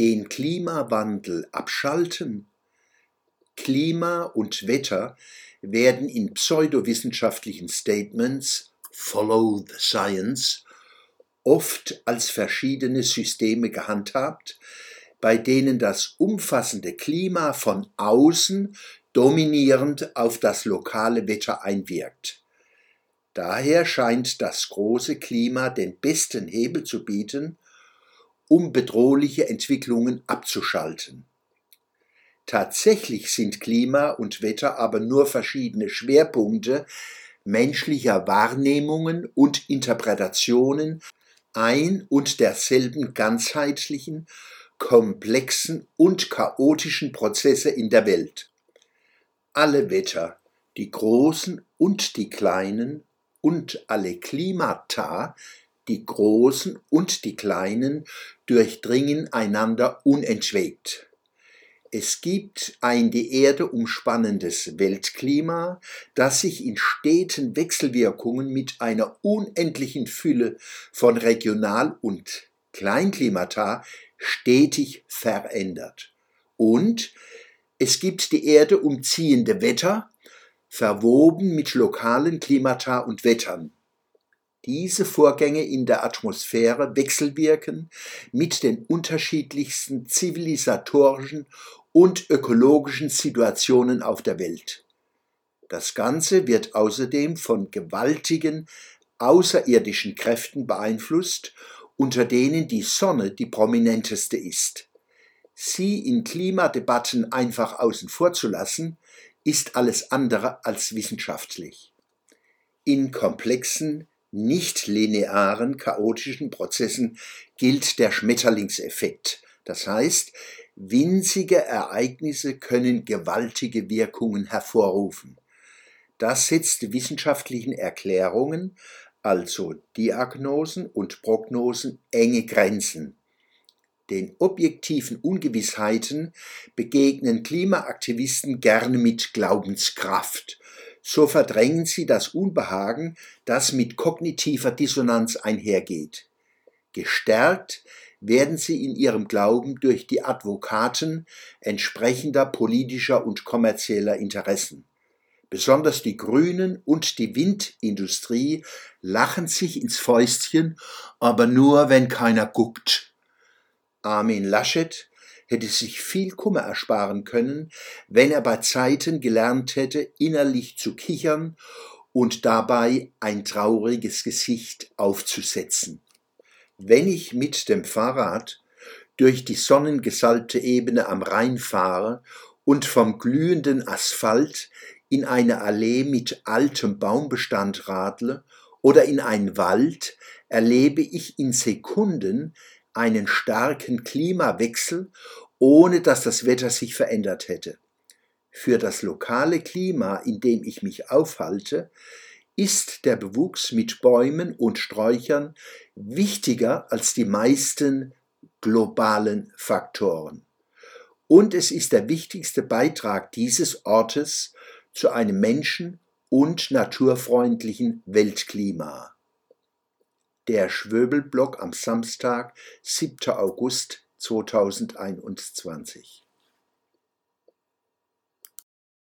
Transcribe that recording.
den Klimawandel abschalten? Klima und Wetter werden in pseudowissenschaftlichen Statements Follow the Science oft als verschiedene Systeme gehandhabt, bei denen das umfassende Klima von außen dominierend auf das lokale Wetter einwirkt. Daher scheint das große Klima den besten Hebel zu bieten, um bedrohliche Entwicklungen abzuschalten. Tatsächlich sind Klima und Wetter aber nur verschiedene Schwerpunkte menschlicher Wahrnehmungen und Interpretationen ein und derselben ganzheitlichen, komplexen und chaotischen Prozesse in der Welt. Alle Wetter, die großen und die kleinen und alle Klimata, die großen und die kleinen, durchdringen einander unentwegt. Es gibt ein die Erde umspannendes Weltklima, das sich in steten Wechselwirkungen mit einer unendlichen Fülle von Regional- und Kleinklimata stetig verändert. Und es gibt die Erde umziehende Wetter, verwoben mit lokalen Klimata und Wettern. Diese Vorgänge in der Atmosphäre wechselwirken mit den unterschiedlichsten zivilisatorischen und ökologischen Situationen auf der Welt. Das Ganze wird außerdem von gewaltigen außerirdischen Kräften beeinflusst, unter denen die Sonne die prominenteste ist. Sie in Klimadebatten einfach außen vor zu lassen, ist alles andere als wissenschaftlich. In komplexen, nicht linearen, chaotischen Prozessen gilt der Schmetterlingseffekt. Das heißt, winzige Ereignisse können gewaltige Wirkungen hervorrufen. Das setzt wissenschaftlichen Erklärungen, also Diagnosen und Prognosen, enge Grenzen. Den objektiven Ungewissheiten begegnen Klimaaktivisten gerne mit Glaubenskraft. So verdrängen sie das Unbehagen, das mit kognitiver Dissonanz einhergeht. Gestärkt werden sie in ihrem Glauben durch die Advokaten entsprechender politischer und kommerzieller Interessen. Besonders die Grünen und die Windindustrie lachen sich ins Fäustchen, aber nur, wenn keiner guckt. Armin Laschet hätte sich viel Kummer ersparen können, wenn er bei Zeiten gelernt hätte, innerlich zu kichern und dabei ein trauriges Gesicht aufzusetzen. Wenn ich mit dem Fahrrad durch die sonnengesalbte Ebene am Rhein fahre und vom glühenden Asphalt in eine Allee mit altem Baumbestand radle oder in einen Wald, erlebe ich in Sekunden, einen starken Klimawechsel, ohne dass das Wetter sich verändert hätte. Für das lokale Klima, in dem ich mich aufhalte, ist der Bewuchs mit Bäumen und Sträuchern wichtiger als die meisten globalen Faktoren. Und es ist der wichtigste Beitrag dieses Ortes zu einem menschen- und naturfreundlichen Weltklima. Der Schwöbelblock am Samstag, 7. August 2021